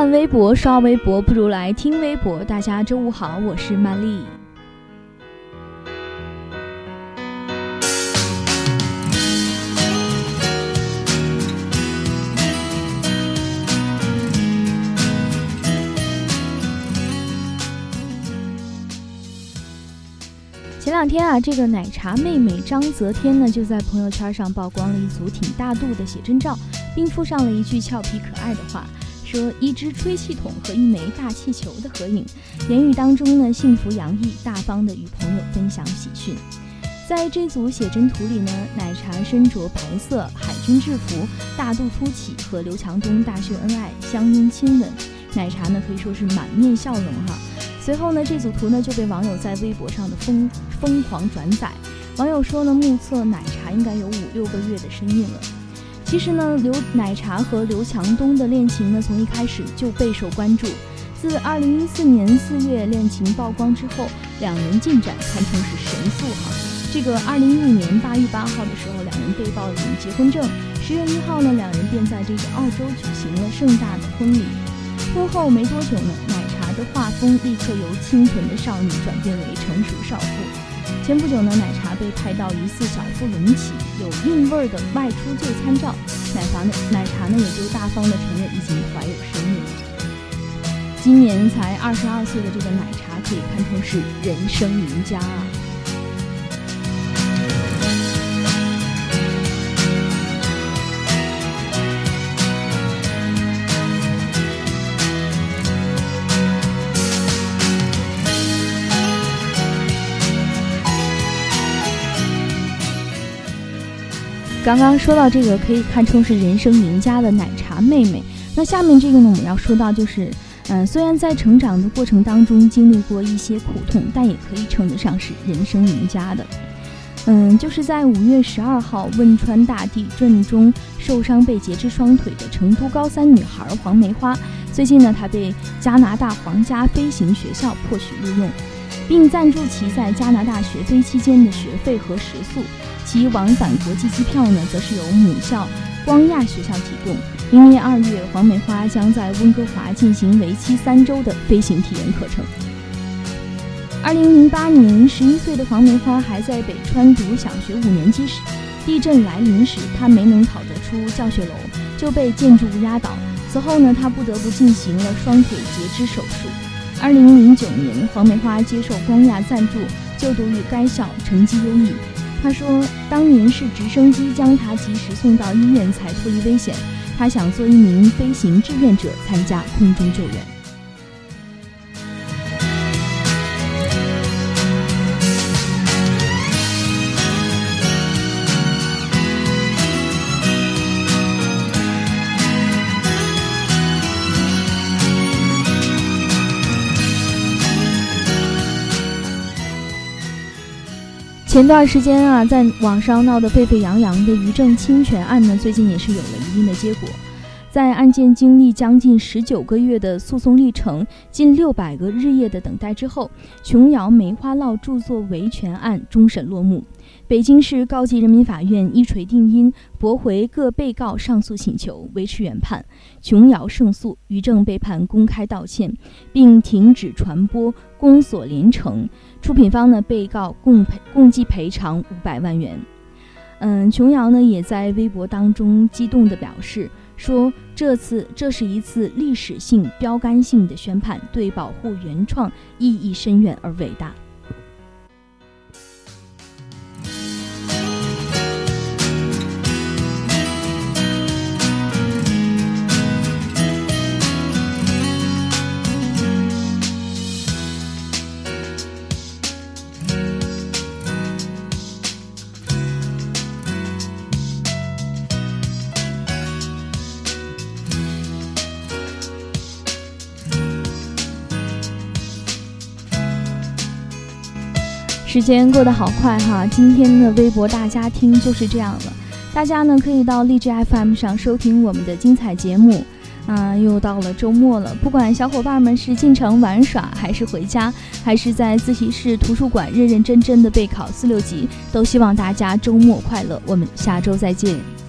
看微博、刷微博，不如来听微博。大家周五好，我是曼丽。前两天啊，这个奶茶妹妹张泽天呢，就在朋友圈上曝光了一组挺大度的写真照，并附上了一句俏皮可爱的话。说一只吹气筒和一枚大气球的合影，言语当中呢幸福洋溢，大方的与朋友分享喜讯。在这组写真图里呢，奶茶身着白色海军制服，大肚凸起，和刘强东大秀恩爱，相拥亲吻。奶茶呢可以说是满面笑容哈。随后呢，这组图呢就被网友在微博上的疯疯狂转载。网友说呢，目测奶茶应该有五六个月的身孕了。其实呢，刘奶茶和刘强东的恋情呢，从一开始就备受关注。自二零一四年四月恋情曝光之后，两人进展堪称是神速哈。这个二零一五年八月八号的时候，两人被曝领结婚证；十月一号呢，两人便在这个澳洲举行了盛大的婚礼。婚后没多久呢，画风立刻由清纯的少女转变为成熟少妇。前不久呢，奶茶被拍到疑似小腹隆起、有韵味儿的外出就餐照，奶茶呢，奶茶呢也就大方的承认已经怀有身孕了。今年才二十二岁的这个奶茶，可以看成是人生赢家啊。刚刚说到这个可以看出是人生赢家的奶茶妹妹，那下面这个呢，我们要说到就是，嗯，虽然在成长的过程当中经历过一些苦痛，但也可以称得上是人生赢家的。嗯，就是在五月十二号汶川大地震中受伤被截肢双腿的成都高三女孩黄梅花，最近呢，她被加拿大皇家飞行学校破许录用，并赞助其在加拿大学飞期间的学费和食宿。其往返国际机票呢，则是由母校光亚学校提供。明年二月，黄梅花将在温哥华进行为期三周的飞行体验课程。二零零八年，十一岁的黄梅花还在北川读小学五年级时，地震来临时，她没能跑得出教学楼，就被建筑物压倒。此后呢，她不得不进行了双腿截肢手术。二零零九年，黄梅花接受光亚赞助，就读于该校，成绩优异。他说：“当年是直升机将他及时送到医院，才脱离危险。他想做一名飞行志愿者，参加空中救援。”前段时间啊，在网上闹得沸沸扬扬的于正侵权案呢，最近也是有了一定的结果。在案件经历将近十九个月的诉讼历程，近六百个日夜的等待之后，琼瑶梅花烙著作维权案终审落幕。北京市高级人民法院一锤定音，驳回各被告上诉请求，维持原判。琼瑶胜诉，于正被判公开道歉，并停止传播，宫锁连城。出品方呢，被告共赔共计赔偿五百万元。嗯，琼瑶呢也在微博当中激动地表示说：“这次这是一次历史性、标杆性的宣判，对保护原创意义深远而伟大。”时间过得好快哈，今天的微博大家听就是这样了。大家呢可以到荔枝 FM 上收听我们的精彩节目。啊，又到了周末了，不管小伙伴们是进城玩耍，还是回家，还是在自习室、图书馆认认真真的备考四六级，都希望大家周末快乐。我们下周再见。